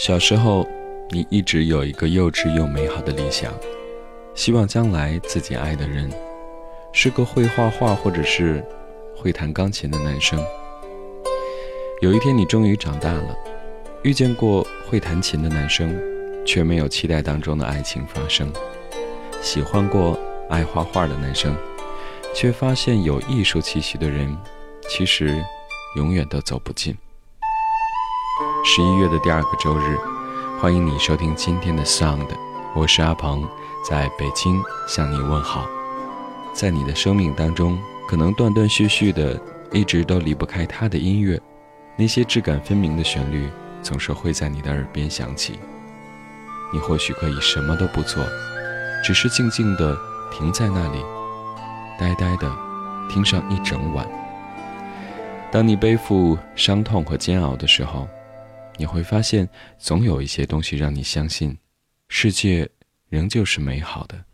小时候，你一直有一个幼稚又美好的理想，希望将来自己爱的人是个会画画或者是会弹钢琴的男生。有一天，你终于长大了，遇见过会弹琴的男生，却没有期待当中的爱情发生；喜欢过爱画画的男生，却发现有艺术气息的人，其实永远都走不近。十一月的第二个周日，欢迎你收听今天的 Sound，我是阿鹏，在北京向你问好。在你的生命当中，可能断断续续的，一直都离不开他的音乐，那些质感分明的旋律，总是会在你的耳边响起。你或许可以什么都不做，只是静静的停在那里，呆呆的听上一整晚。当你背负伤痛和煎熬的时候。你会发现，总有一些东西让你相信，世界仍旧是美好的。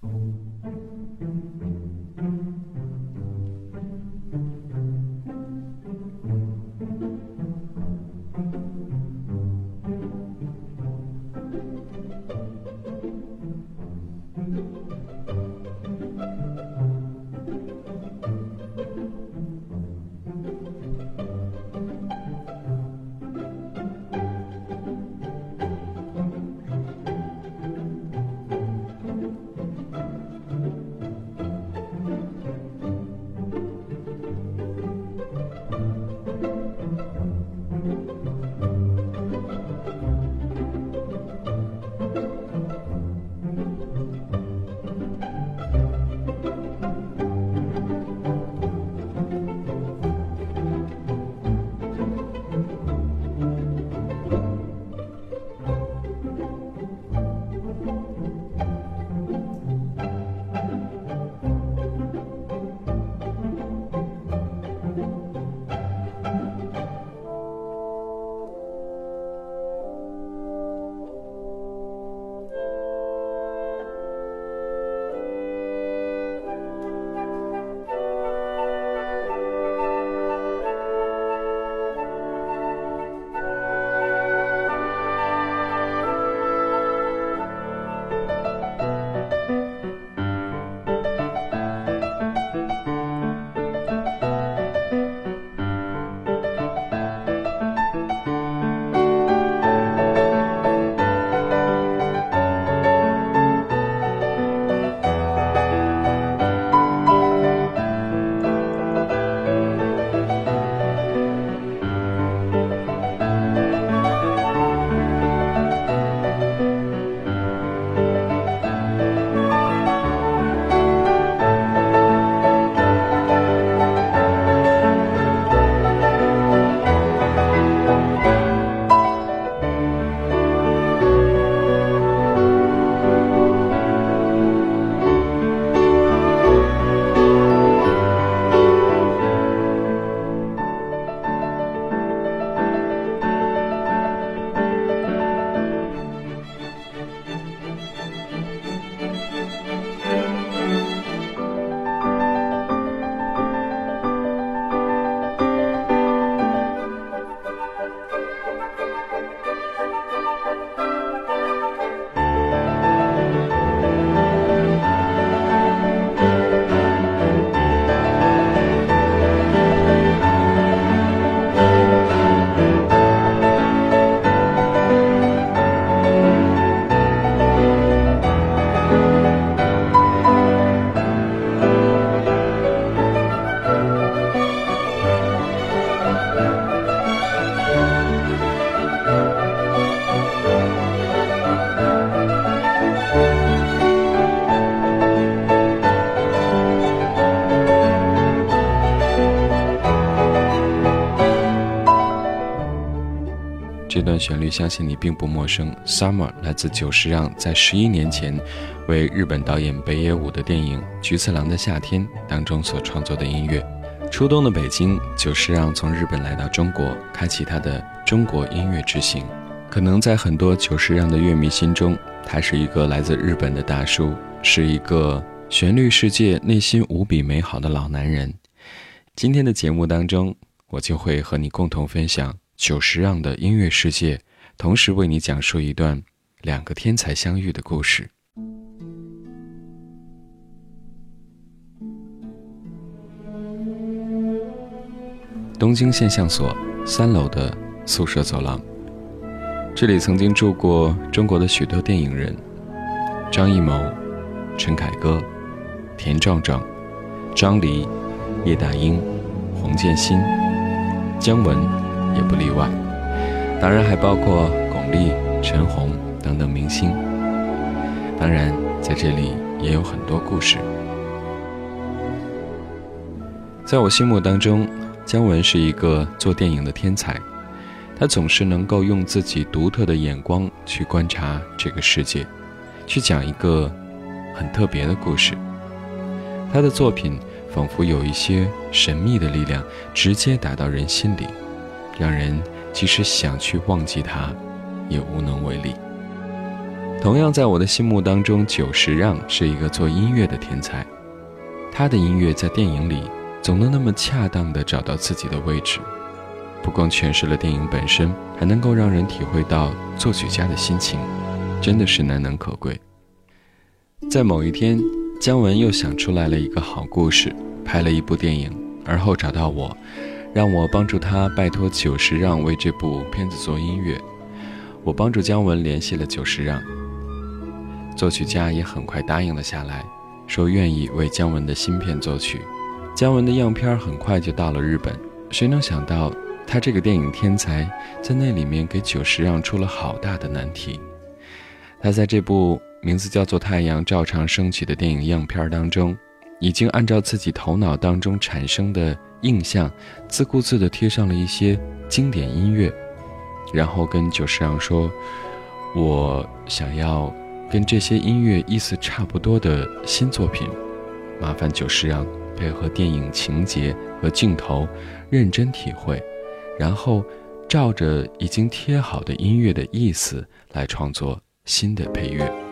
旋律相信你并不陌生，《Summer》来自久石让在十一年前为日本导演北野武的电影《菊次郎的夏天》当中所创作的音乐。初冬的北京，久石让从日本来到中国，开启他的中国音乐之行。可能在很多久石让的乐迷心中，他是一个来自日本的大叔，是一个旋律世界内心无比美好的老男人。今天的节目当中，我就会和你共同分享。久石让的音乐世界，同时为你讲述一段两个天才相遇的故事。东京现象所三楼的宿舍走廊，这里曾经住过中国的许多电影人：张艺谋、陈凯歌、田壮壮、张黎、叶大鹰、黄建新、姜文，也不例外。当然还包括巩俐、陈红等等明星。当然，在这里也有很多故事。在我心目当中。姜文是一个做电影的天才，他总是能够用自己独特的眼光去观察这个世界，去讲一个很特别的故事。他的作品仿佛有一些神秘的力量，直接打到人心里，让人即使想去忘记他，也无能为力。同样，在我的心目当中，久石让是一个做音乐的天才，他的音乐在电影里。总能那么恰当地找到自己的位置，不光诠释了电影本身，还能够让人体会到作曲家的心情，真的是难能可贵。在某一天，姜文又想出来了一个好故事，拍了一部电影，而后找到我，让我帮助他拜托久石让为这部片子做音乐。我帮助姜文联系了久石让，作曲家也很快答应了下来，说愿意为姜文的新片作曲。姜文的样片很快就到了日本，谁能想到他这个电影天才在那里面给久石让出了好大的难题。他在这部名字叫做《太阳照常升起》的电影样片当中，已经按照自己头脑当中产生的印象，自顾自地贴上了一些经典音乐，然后跟久石让说：“我想要跟这些音乐意思差不多的新作品，麻烦久石让。”配合电影情节和镜头，认真体会，然后照着已经贴好的音乐的意思来创作新的配乐。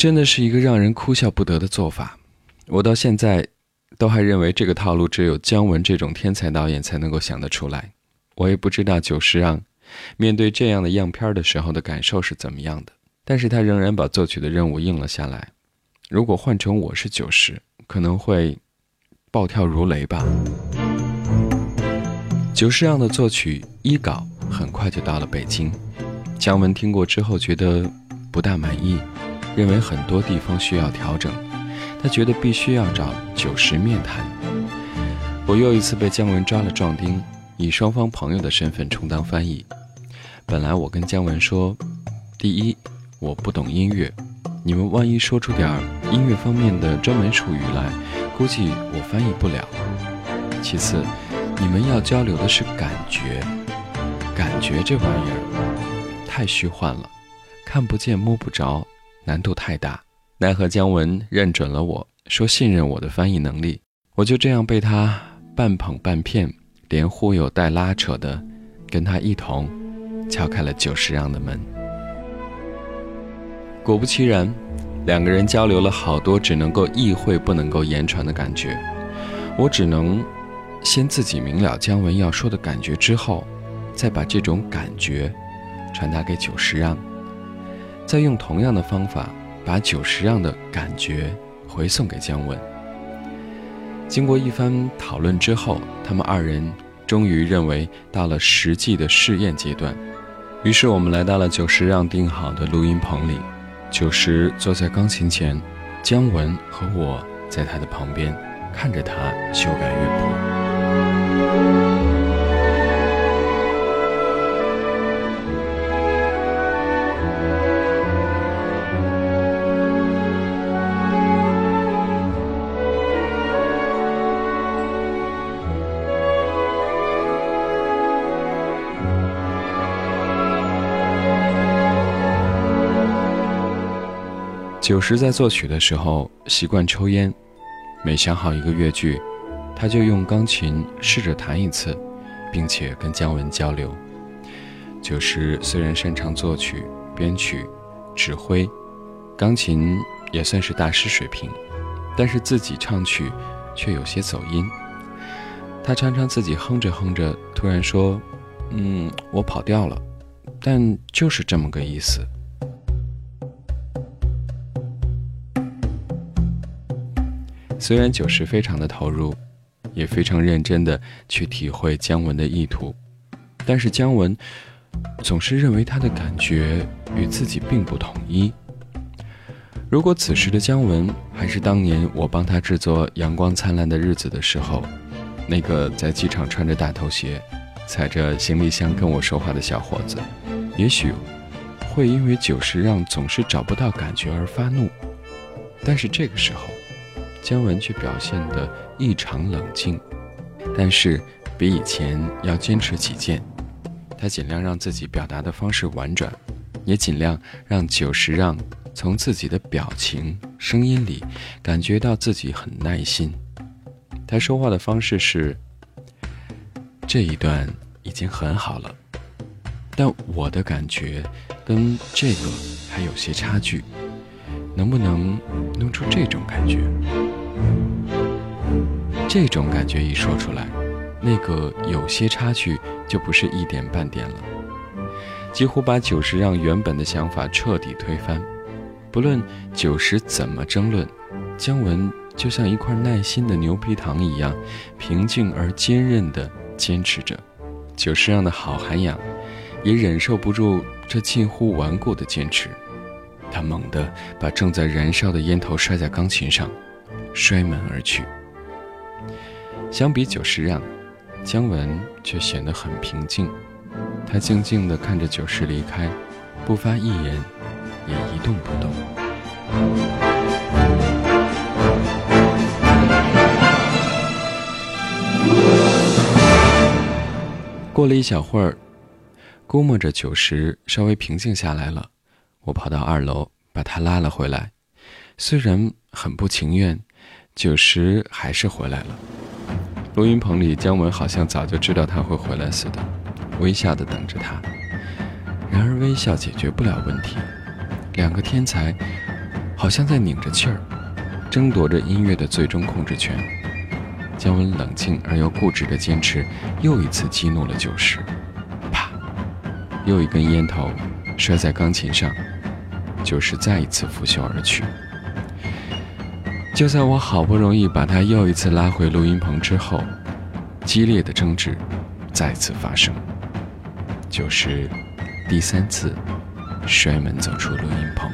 真的是一个让人哭笑不得的做法。我到现在都还认为这个套路只有姜文这种天才导演才能够想得出来。我也不知道久石让面对这样的样片的时候的感受是怎么样的，但是他仍然把作曲的任务应了下来。如果换成我是久石，可能会暴跳如雷吧。久石让的作曲一稿很快就到了北京，姜文听过之后觉得不大满意，认为很多地方需要调整，他觉得必须要找九十面谈。我又一次被姜文抓了壮丁。以双方朋友的身份充当翻译。本来我跟姜文说，第一，我不懂音乐，你们万一说出点音乐方面的专门术语来，估计我翻译不了。其次，你们要交流的是感觉，感觉这玩意儿太虚幻了，看不见摸不着，难度太大。奈何姜文认准了我，说信任我的翻译能力，我就这样被他半捧半骗。连忽悠带拉扯的，跟他一同敲开了久石让的门。果不其然，两个人交流了好多只能够意会不能够言传的感觉。我只能先自己明了姜文要说的感觉之后，再把这种感觉传达给久石让，再用同样的方法把久石让的感觉回送给姜文。经过一番讨论之后，他们二人终于认为到了实际的试验阶段。于是我们来到了久石让订好的录音棚里，久石坐在钢琴前，姜文和我在他的旁边，看着他修改乐谱。久石在作曲的时候习惯抽烟，每想好一个乐句，他就用钢琴试着弹一次，并且跟姜文交流。久石虽然擅长作曲、编曲、指挥，钢琴也算是大师水平，但是自己唱曲却有些走音。他常常自己哼着哼着，突然说：“嗯，我跑调了。”但就是这么个意思。虽然久石非常的投入，也非常认真的去体会姜文的意图，但是姜文总是认为他的感觉与自己并不统一。如果此时的姜文还是当年我帮他制作《阳光灿烂的日子》的时候，那个在机场穿着大头鞋、踩着行李箱跟我说话的小伙子，也许会因为久石让总是找不到感觉而发怒。但是这个时候。姜文却表现得异常冷静，但是比以前要坚持己见。他尽量让自己表达的方式婉转，也尽量让久石让从自己的表情、声音里感觉到自己很耐心。他说话的方式是：“这一段已经很好了，但我的感觉跟这个还有些差距。”能不能弄出这种感觉？这种感觉一说出来，那个有些差距就不是一点半点了，几乎把九十让原本的想法彻底推翻。不论九十怎么争论，姜文就像一块耐心的牛皮糖一样，平静而坚韧地坚持着。九十让的好涵养，也忍受不住这近乎顽固的坚持。他猛地把正在燃烧的烟头摔在钢琴上，摔门而去。相比久石让，姜文却显得很平静。他静静地看着久石离开，不发一言，也一动不动。过了一小会儿，估摸着久石稍微平静下来了。我跑到二楼，把他拉了回来。虽然很不情愿，九十还是回来了。录音棚里，姜文好像早就知道他会回来似的，微笑的等着他。然而，微笑解决不了问题。两个天才好像在拧着气儿，争夺着音乐的最终控制权。姜文冷静而又固执的坚持，又一次激怒了九十。啪，又一根烟头摔在钢琴上，就是再一次拂袖而去。就在我好不容易把他又一次拉回录音棚之后，激烈的争执再次发生。就是第三次摔门走出录音棚。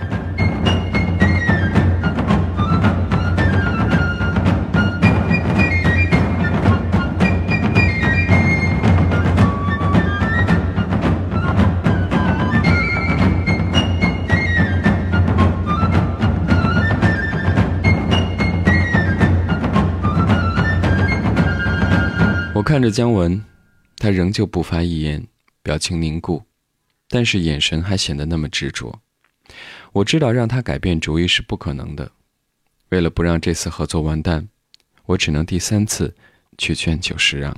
看着姜文，他仍旧不发一言，表情凝固，但是眼神还显得那么执着。我知道让他改变主意是不可能的。为了不让这次合作完蛋，我只能第三次去劝久石让。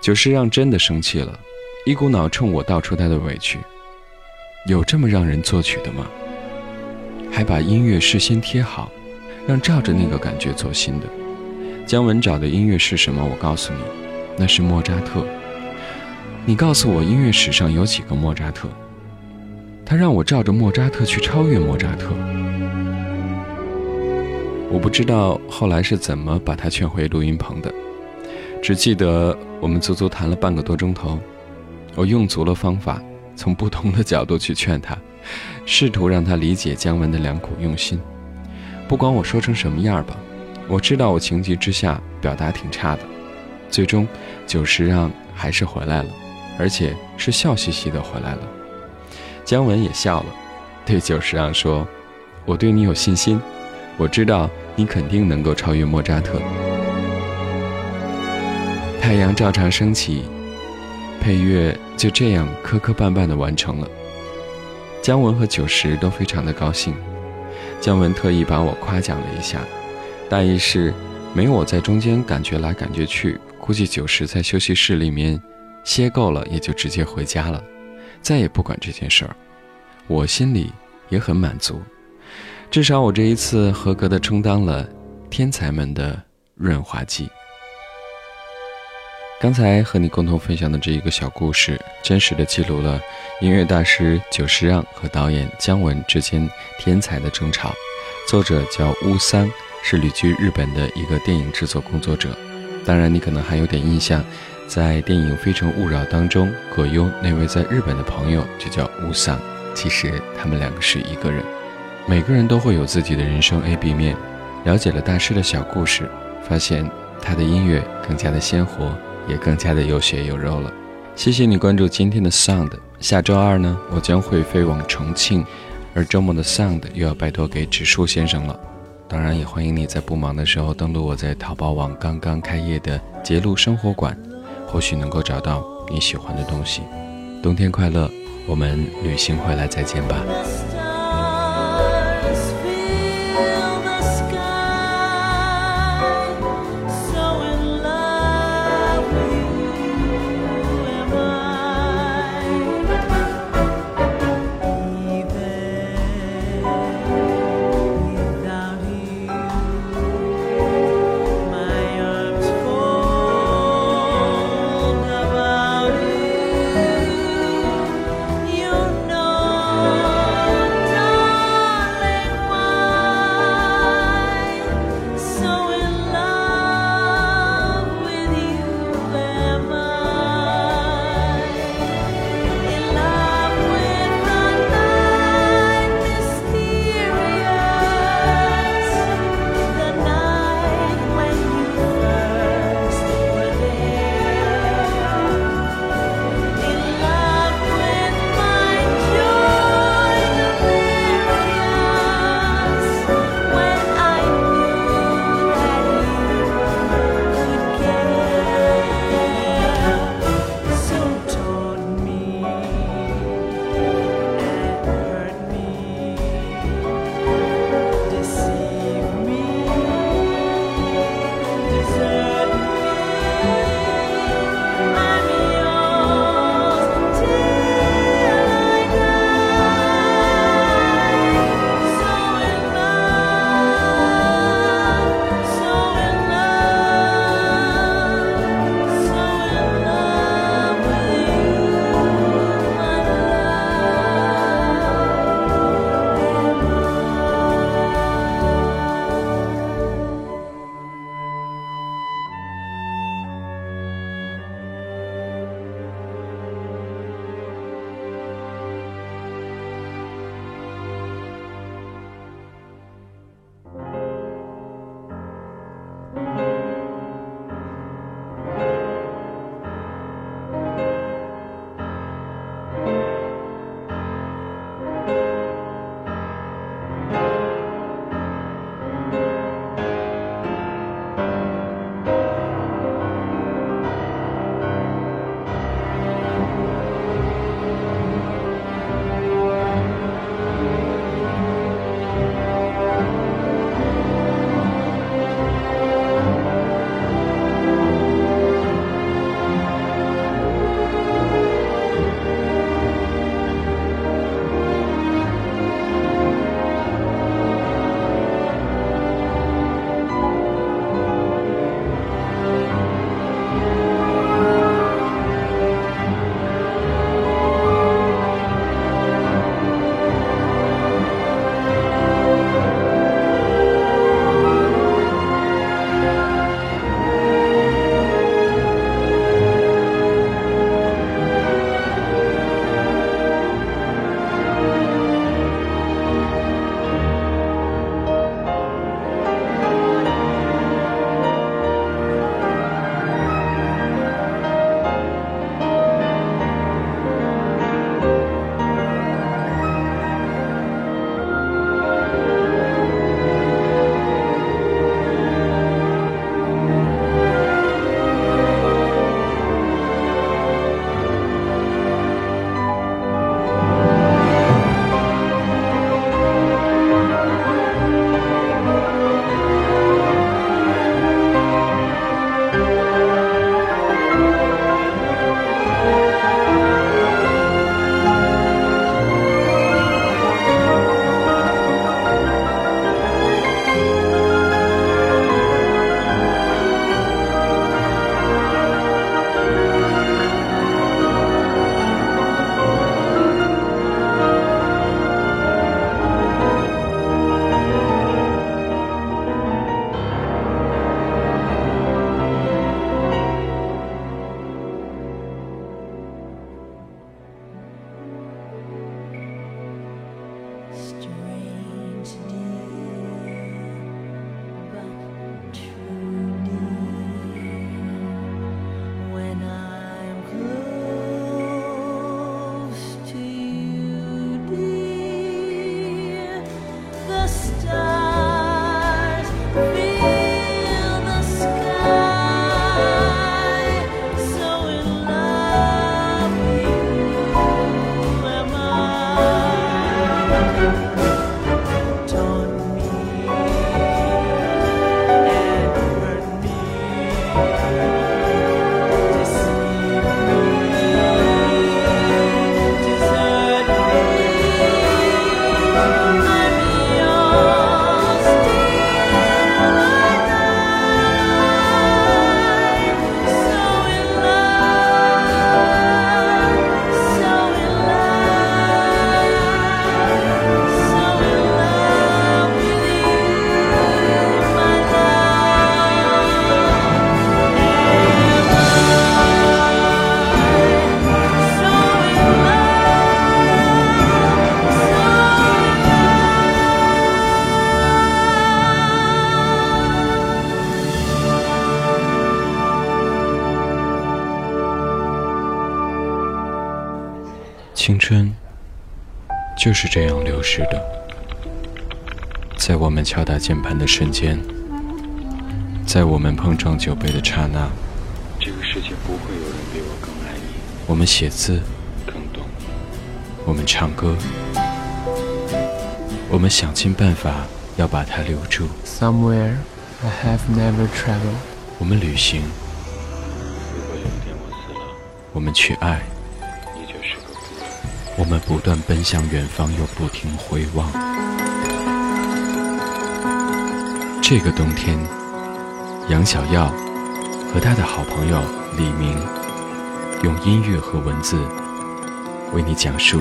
久石让真的生气了，一股脑冲我道出他的委屈。有这么让人作曲的吗？还把音乐事先贴好，让照着那个感觉做新的。姜文找的音乐是什么？我告诉你，那是莫扎特。你告诉我，音乐史上有几个莫扎特？他让我照着莫扎特去超越莫扎特。我不知道后来是怎么把他劝回录音棚的，只记得我们足足谈了半个多钟头。我用足了方法，从不同的角度去劝他，试图让他理解姜文的良苦用心。不管我说成什么样吧。我知道我情急之下表达挺差的，最终久石让还是回来了，而且是笑嘻嘻的回来了。姜文也笑了，对久石让说：“我对你有信心，我知道你肯定能够超越莫扎特。”太阳照常升起，配乐就这样磕磕绊绊的完成了。姜文和久石都非常的高兴，姜文特意把我夸奖了一下。大意是，没我在中间感觉来感觉去，估计九十在休息室里面歇够了，也就直接回家了，再也不管这件事儿。我心里也很满足，至少我这一次合格的充当了天才们的润滑剂。刚才和你共同分享的这一个小故事，真实的记录了音乐大师久石让和导演姜文之间天才的争吵。作者叫乌桑。是旅居日本的一个电影制作工作者，当然你可能还有点印象，在电影《非诚勿扰》当中，葛优那位在日本的朋友就叫乌桑。其实他们两个是一个人。每个人都会有自己的人生 A、B 面。了解了大师的小故事，发现他的音乐更加的鲜活，也更加的有血有肉了。谢谢你关注今天的 Sound。下周二呢，我将会飞往重庆，而周末的 Sound 又要拜托给植树先生了。当然，也欢迎你在不忙的时候登录我在淘宝网刚刚开业的杰路生活馆，或许能够找到你喜欢的东西。冬天快乐，我们旅行回来再见吧。mystery. 青春就是这样流逝的，在我们敲打键盘的瞬间，在我们碰撞酒杯的刹那，这个世界不会有人比我更爱你。我们写字，更懂你。我们唱歌，我们想尽办法要把它留住。Somewhere I have never traveled。我们旅行，如果有一天我死了，我们去爱。我们不断奔向远方，又不停回望。这个冬天，杨小耀和他的好朋友李明，用音乐和文字为你讲述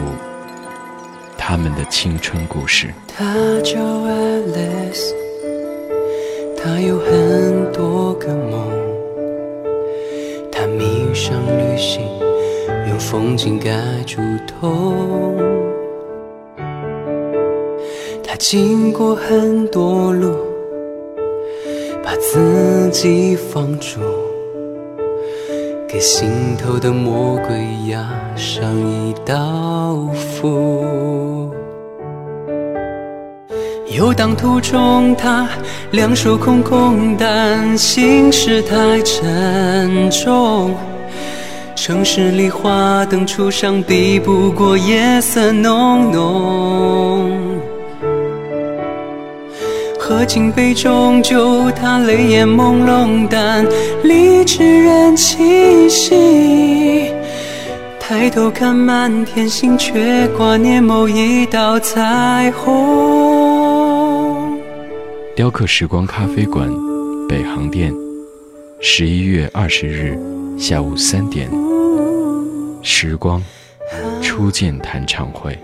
他们的青春故事。他叫 Alice，他有很多个梦，他迷上旅行，用风景盖住痛。他经过很多路，把自己放逐，给心头的魔鬼压上一道符。游荡途中，他两手空空，但心事太沉重。城市里花灯初上，比不过夜色浓浓。喝尽杯中酒，他泪眼朦胧，但理智仍清晰。抬头看满天星，却挂念某一道彩虹。雕刻时光咖啡馆，北航店，十一月二十日下午三点，时光初见弹唱会。